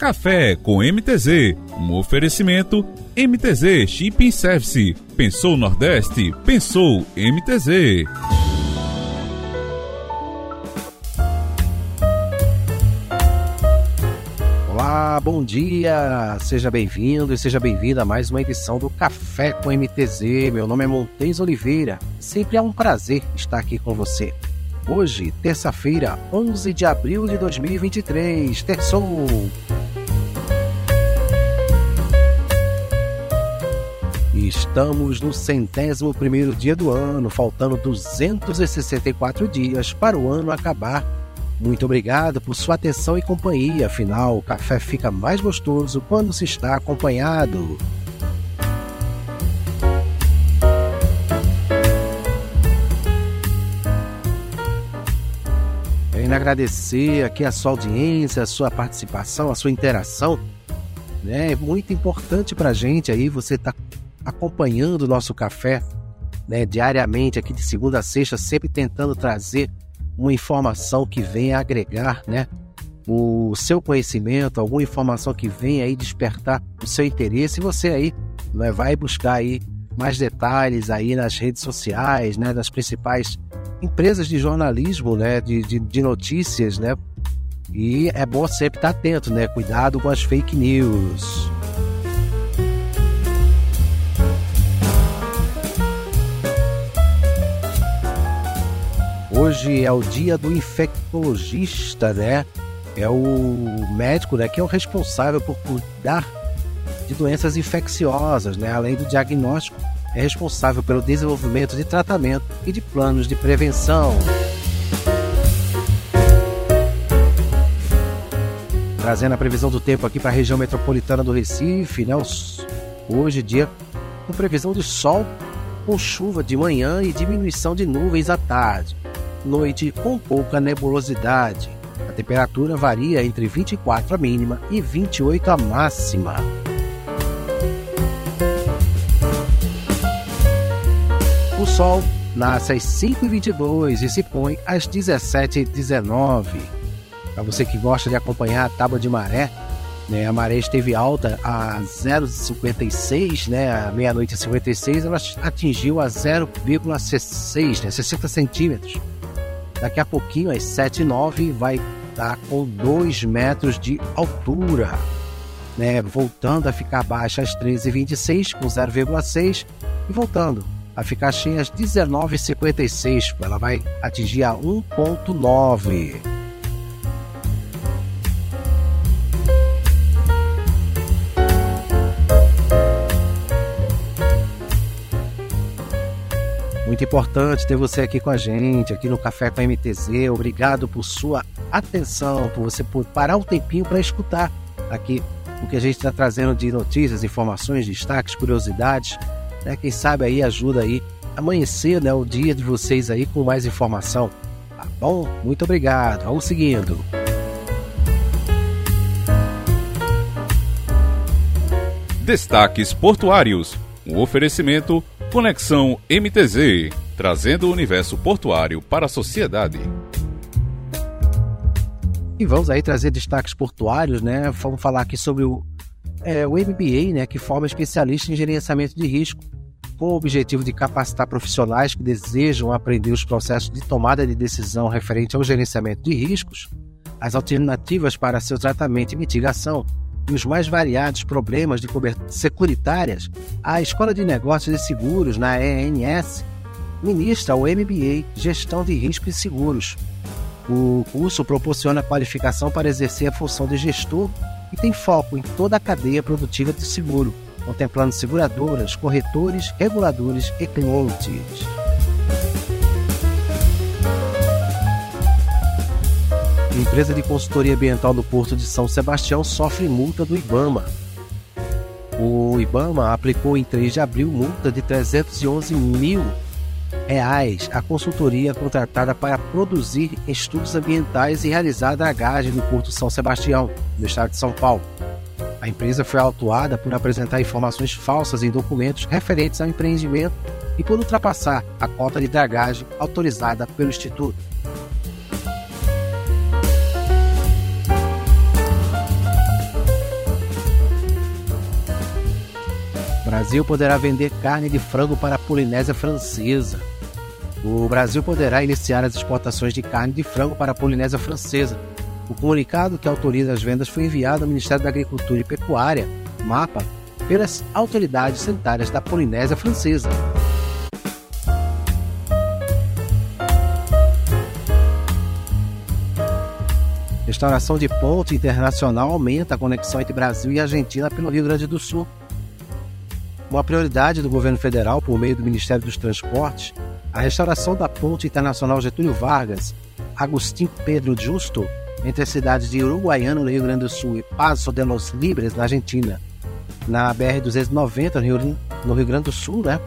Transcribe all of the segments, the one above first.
Café com MTZ, um oferecimento MTZ Shipping Service. Pensou Nordeste? Pensou MTZ. Olá, bom dia! Seja bem-vindo e seja bem-vinda a mais uma edição do Café com MTZ. Meu nome é Montes Oliveira. Sempre é um prazer estar aqui com você. Hoje, terça-feira, 11 de abril de 2023, terçou! Estamos no centésimo primeiro dia do ano, faltando 264 dias para o ano acabar. Muito obrigado por sua atenção e companhia, afinal, o café fica mais gostoso quando se está acompanhado. Querendo agradecer aqui a sua audiência, a sua participação, a sua interação. Né? É muito importante para a gente aí você tá acompanhando o nosso café né, diariamente, aqui de segunda a sexta, sempre tentando trazer uma informação que venha agregar né, o seu conhecimento, alguma informação que venha aí despertar o seu interesse e você aí né, vai buscar aí mais detalhes aí nas redes sociais, né, das principais empresas de jornalismo, né, de, de, de notícias, né, e é bom sempre estar atento, né, cuidado com as fake news. Hoje é o dia do infectologista, né? É o médico, né, que é o responsável por cuidar de doenças infecciosas, né? Além do diagnóstico, é responsável pelo desenvolvimento de tratamento e de planos de prevenção. Trazendo a previsão do tempo aqui para a região metropolitana do Recife, né? Hoje, dia com previsão de sol com chuva de manhã e diminuição de nuvens à tarde noite com pouca nebulosidade. A temperatura varia entre 24 a mínima e 28 a máxima. O Sol nasce às 5h22 e se põe às 17h19. Para você que gosta de acompanhar a tábua de maré, né, a maré esteve alta a 0,56, né, meia-noite e 56, ela atingiu a 0,6, né, 60 centímetros. Daqui a pouquinho, às 7 e 9, vai estar com 2 metros de altura. Né? Voltando a ficar baixa às 13h26, com 0,6 e voltando a ficar cheia às 19h56. Ela vai atingir a 1,9. Muito importante ter você aqui com a gente, aqui no Café com a MTZ. Obrigado por sua atenção, por você parar um tempinho para escutar aqui o que a gente está trazendo de notícias, informações, destaques, curiosidades. Né? Quem sabe aí ajuda aí amanhecer né, o dia de vocês aí com mais informação. Tá bom? Muito obrigado. Vamos seguindo. Destaques Portuários. Um oferecimento Conexão MTZ, trazendo o universo portuário para a sociedade. E vamos aí trazer destaques portuários, né? Vamos falar aqui sobre o, é, o MBA, né, que forma especialista em gerenciamento de risco, com o objetivo de capacitar profissionais que desejam aprender os processos de tomada de decisão referente ao gerenciamento de riscos, as alternativas para seu tratamento e mitigação, e os mais variados problemas de cobertura securitárias, a Escola de Negócios e Seguros, na ENS, ministra o MBA Gestão de Riscos e Seguros. O curso proporciona qualificação para exercer a função de gestor e tem foco em toda a cadeia produtiva de seguro, contemplando seguradoras, corretores, reguladores e clientes. Empresa de consultoria ambiental do Porto de São Sebastião sofre multa do IBAMA. O IBAMA aplicou em 3 de abril multa de 311 mil reais à consultoria contratada para produzir estudos ambientais e realizar a dragagem do Porto São Sebastião, no estado de São Paulo. A empresa foi autuada por apresentar informações falsas em documentos referentes ao empreendimento e por ultrapassar a cota de dragagem autorizada pelo Instituto. Brasil poderá vender carne de frango para a Polinésia Francesa. O Brasil poderá iniciar as exportações de carne de frango para a Polinésia Francesa. O comunicado que autoriza as vendas foi enviado ao Ministério da Agricultura e Pecuária, MAPA, pelas autoridades sanitárias da Polinésia Francesa. Restauração de ponte internacional aumenta a conexão entre Brasil e Argentina pelo Rio Grande do Sul. Uma prioridade do governo federal, por meio do Ministério dos Transportes, a restauração da ponte internacional Getúlio Vargas, Agostinho Pedro Justo, entre as cidades de Uruguaiana, no Rio Grande do Sul, e Paso de los Libres, na Argentina, na BR-290, no Rio, no Rio Grande do Sul, né,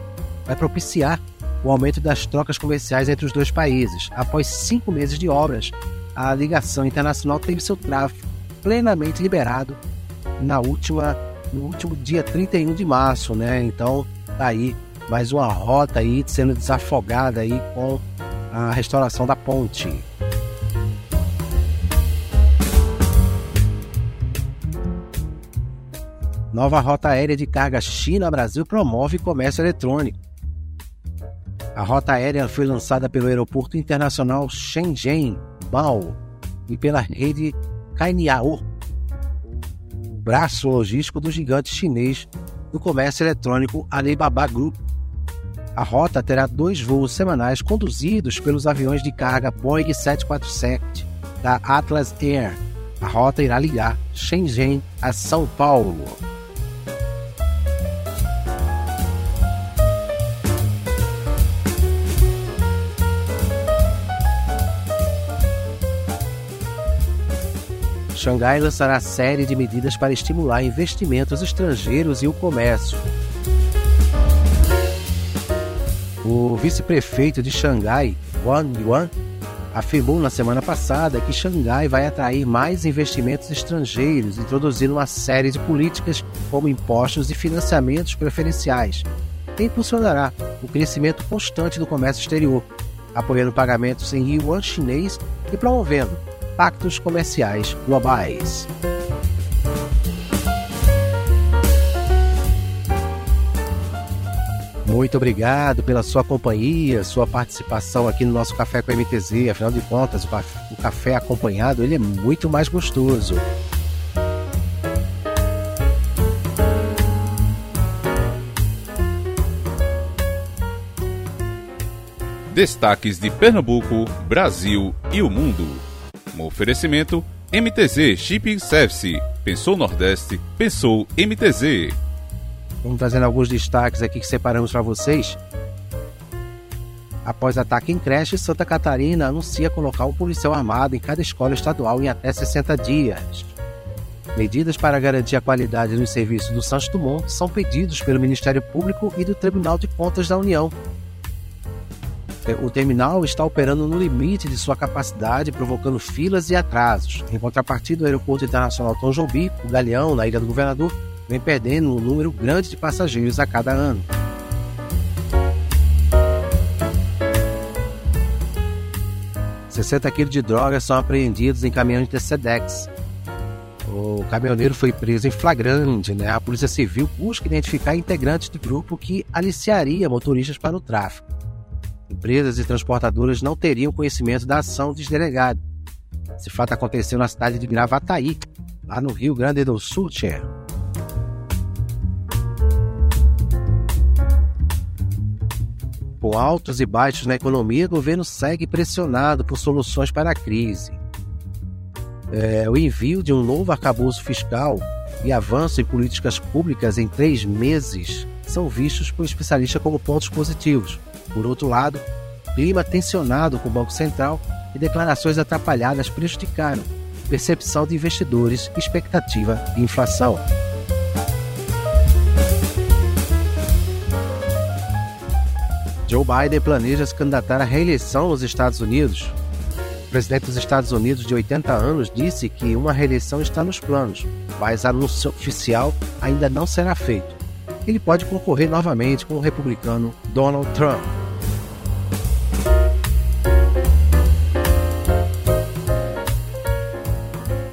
vai propiciar o aumento das trocas comerciais entre os dois países. Após cinco meses de obras, a ligação internacional teve seu tráfego plenamente liberado na última, no último dia 31 de março, né? Então, tá aí mais uma rota aí sendo desafogada aí com a restauração da ponte. Nova rota aérea de carga China-Brasil promove comércio eletrônico. A rota aérea foi lançada pelo Aeroporto Internacional Shenzhen Bao e pela rede Cainiao, braço logístico do gigante chinês do comércio eletrônico Alibaba Group. A rota terá dois voos semanais conduzidos pelos aviões de carga Boeing 747 da Atlas Air. A rota irá ligar Shenzhen a São Paulo. Xangai lançará série de medidas para estimular investimentos estrangeiros e o comércio. O vice-prefeito de Xangai, Wang Yuan, afirmou na semana passada que Xangai vai atrair mais investimentos estrangeiros, introduzindo uma série de políticas como impostos e financiamentos preferenciais, que impulsionará o crescimento constante do comércio exterior, apoiando pagamentos em yuan chinês e promovendo pactos comerciais globais. Muito obrigado pela sua companhia, sua participação aqui no nosso Café com MTZ. Afinal de contas, o café acompanhado ele é muito mais gostoso. Destaques de Pernambuco, Brasil e o mundo. Um oferecimento MTZ Shipping Service. Pensou Nordeste, pensou MTZ. Vamos trazendo alguns destaques aqui que separamos para vocês. Após ataque em creche, Santa Catarina anuncia colocar um policial armado em cada escola estadual em até 60 dias. Medidas para garantir a qualidade nos serviços do Santos Dumont são pedidos pelo Ministério Público e do Tribunal de Contas da União o terminal está operando no limite de sua capacidade, provocando filas e atrasos. Em contrapartida, o Aeroporto Internacional Tom Jobim, o Galeão, na Ilha do Governador, vem perdendo um número grande de passageiros a cada ano. Sessenta quilos de drogas são apreendidos em caminhões de Sedex. O caminhoneiro foi preso em flagrante. Né? A Polícia Civil busca identificar integrantes do grupo que aliciaria motoristas para o tráfico. Empresas e transportadoras não teriam conhecimento da ação dos delegados. Esse fato aconteceu na cidade de Gravataí, lá no Rio Grande do Sul, tchê. Com altos e baixos na economia, o governo segue pressionado por soluções para a crise. É, o envio de um novo arcabouço fiscal e avanço em políticas públicas em três meses são vistos por especialistas como pontos positivos. Por outro lado, clima tensionado com o Banco Central e declarações atrapalhadas prejudicaram percepção de investidores e expectativa de inflação. Joe Biden planeja se candidatar à reeleição nos Estados Unidos. O presidente dos Estados Unidos, de 80 anos, disse que uma reeleição está nos planos, mas anúncio oficial ainda não será feito. Ele pode concorrer novamente com o republicano Donald Trump.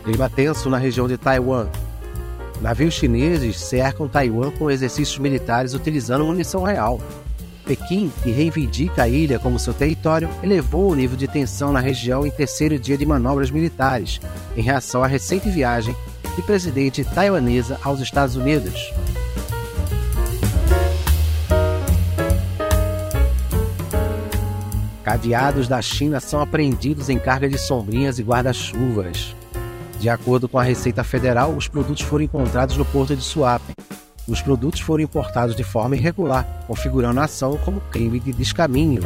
Clima tenso na região de Taiwan. Navios chineses cercam Taiwan com exercícios militares utilizando munição real. Pequim, que reivindica a ilha como seu território, elevou o nível de tensão na região em terceiro dia de manobras militares, em reação à recente viagem de presidente taiwanesa aos Estados Unidos. Cadeados da China são apreendidos em carga de sombrinhas e guarda-chuvas. De acordo com a Receita Federal, os produtos foram encontrados no porto de Suape. Os produtos foram importados de forma irregular, configurando a ação como crime de descaminho.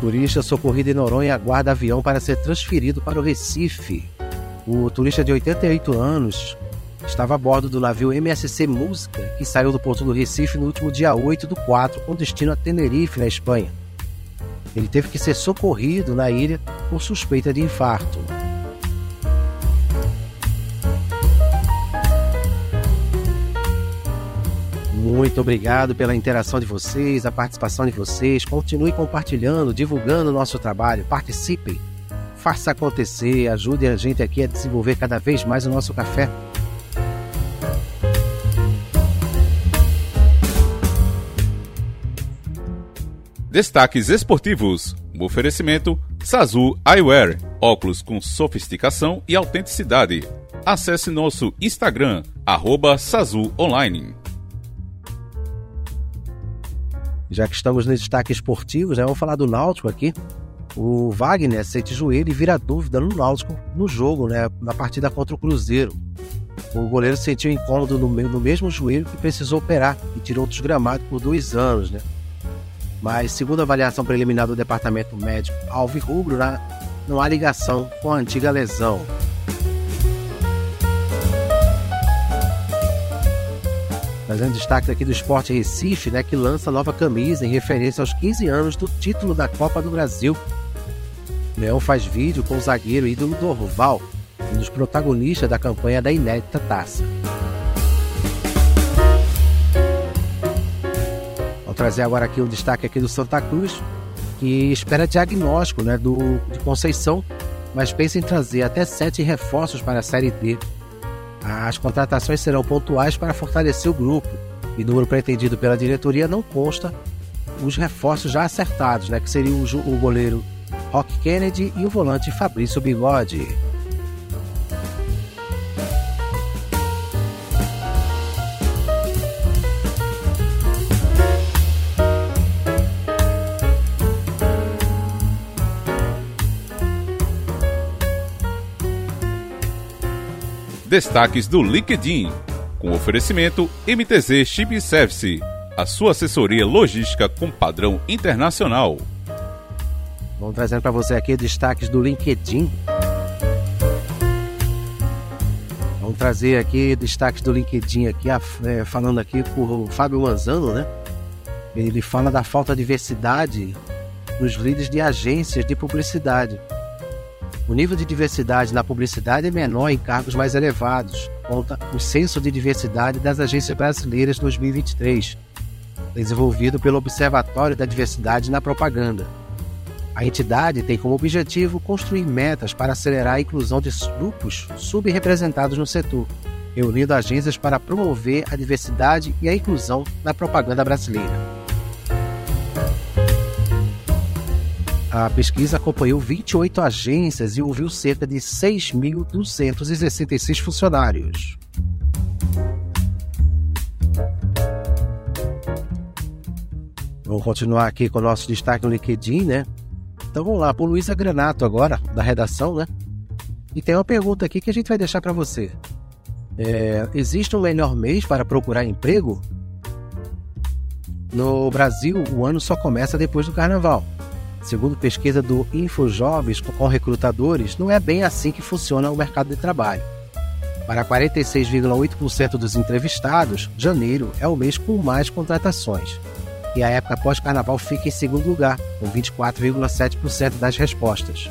Turista socorrido em Noronha aguarda avião para ser transferido para o Recife. O turista de 88 anos estava a bordo do navio MSC Música, que saiu do porto do Recife no último dia 8 do 4, com destino a Tenerife, na Espanha. Ele teve que ser socorrido na ilha por suspeita de infarto. Muito obrigado pela interação de vocês, a participação de vocês. Continue compartilhando, divulgando o nosso trabalho. Participem, faça acontecer, ajude a gente aqui a desenvolver cada vez mais o nosso café. Destaques esportivos. Um oferecimento Sazu Eyewear. Óculos com sofisticação e autenticidade. Acesse nosso Instagram, arroba Sazu Online. Já que estamos nos destaques esportivos, né, vamos falar do Náutico aqui. O Wagner sente joelho e vira dúvida no Náutico no jogo, né, na partida contra o Cruzeiro. O goleiro sentiu incômodo no, no mesmo joelho que precisou operar e tirou dos gramados por dois anos, né? Mas, segundo a avaliação preliminar do departamento médico Alvirrubro, né, não há ligação com a antiga lesão. Fazendo destaque aqui do Esporte Recife, né, que lança nova camisa em referência aos 15 anos do título da Copa do Brasil. Leão faz vídeo com o zagueiro ídolo Dorval, um dos protagonistas da campanha da inédita taça. Trazer agora aqui um destaque aqui do Santa Cruz, que espera diagnóstico né, do, de Conceição, mas pensa em trazer até sete reforços para a Série D. As contratações serão pontuais para fortalecer o grupo, e número pretendido pela diretoria não consta os reforços já acertados, né, que seriam o, o goleiro Rock Kennedy e o volante Fabrício Bigode. Destaques do LinkedIn, com oferecimento MTZ Chip Service, a sua assessoria logística com padrão internacional. Vamos trazendo para você aqui destaques do LinkedIn. Vamos trazer aqui destaques do LinkedIn aqui, é, falando aqui por o Fábio Manzano, né? Ele fala da falta de diversidade nos líderes de agências de publicidade. O nível de diversidade na publicidade é menor em cargos mais elevados, conta o Censo de Diversidade das Agências Brasileiras 2023, desenvolvido pelo Observatório da Diversidade na Propaganda. A entidade tem como objetivo construir metas para acelerar a inclusão de grupos subrepresentados no setor, reunindo agências para promover a diversidade e a inclusão na propaganda brasileira. A pesquisa acompanhou 28 agências e ouviu cerca de 6.266 funcionários. Vamos continuar aqui com o nosso destaque no LinkedIn, né? Então vamos lá, por Luísa Granato agora, da redação, né? E tem uma pergunta aqui que a gente vai deixar para você. É, existe um melhor mês para procurar emprego? No Brasil, o ano só começa depois do carnaval. Segundo pesquisa do InfoJobs com recrutadores, não é bem assim que funciona o mercado de trabalho. Para 46,8% dos entrevistados, janeiro é o mês com mais contratações. E a época pós-carnaval fica em segundo lugar, com 24,7% das respostas.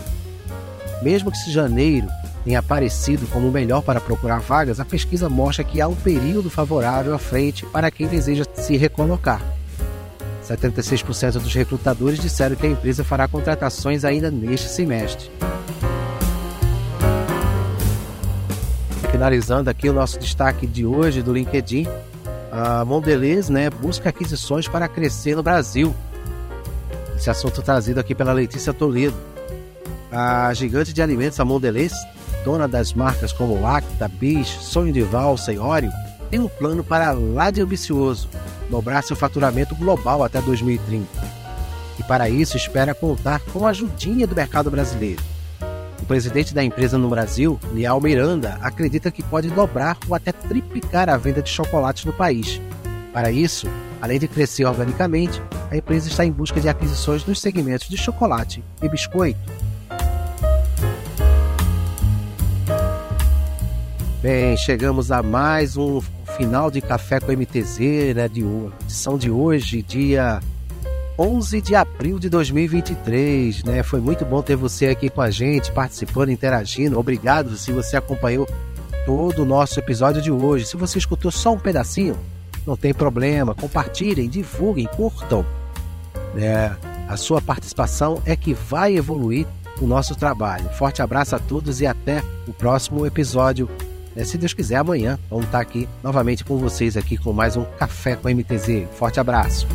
Mesmo que se janeiro tenha aparecido como o melhor para procurar vagas, a pesquisa mostra que há um período favorável à frente para quem deseja se recolocar. 76% dos recrutadores disseram que a empresa fará contratações ainda neste semestre. Finalizando aqui o nosso destaque de hoje do LinkedIn, a Mondelez né, busca aquisições para crescer no Brasil. Esse assunto trazido aqui pela Letícia Toledo. A gigante de alimentos, a Mondelez, dona das marcas como Lacta, Bis, Sonho de Valsa e Oreo, tem um plano para lá de ambicioso dobrar seu faturamento global até 2030. E para isso espera contar com a ajudinha do mercado brasileiro. O presidente da empresa no Brasil, Lial Miranda, acredita que pode dobrar ou até triplicar a venda de chocolates no país. Para isso, além de crescer organicamente, a empresa está em busca de aquisições nos segmentos de chocolate e biscoito. Bem, chegamos a mais um final de Café com MTZ, né, de edição de hoje, dia 11 de abril de 2023, né? Foi muito bom ter você aqui com a gente, participando, interagindo. Obrigado se você acompanhou todo o nosso episódio de hoje. Se você escutou só um pedacinho, não tem problema. Compartilhem, divulguem, curtam. É, a sua participação é que vai evoluir o nosso trabalho. Forte abraço a todos e até o próximo episódio. É, se Deus quiser, amanhã vamos estar aqui novamente com vocês aqui com mais um Café com MTZ. Forte abraço.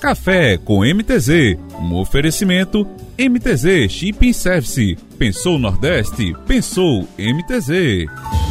Café com MTZ, um oferecimento MTZ Shipping Service. Pensou Nordeste? Pensou MTZ.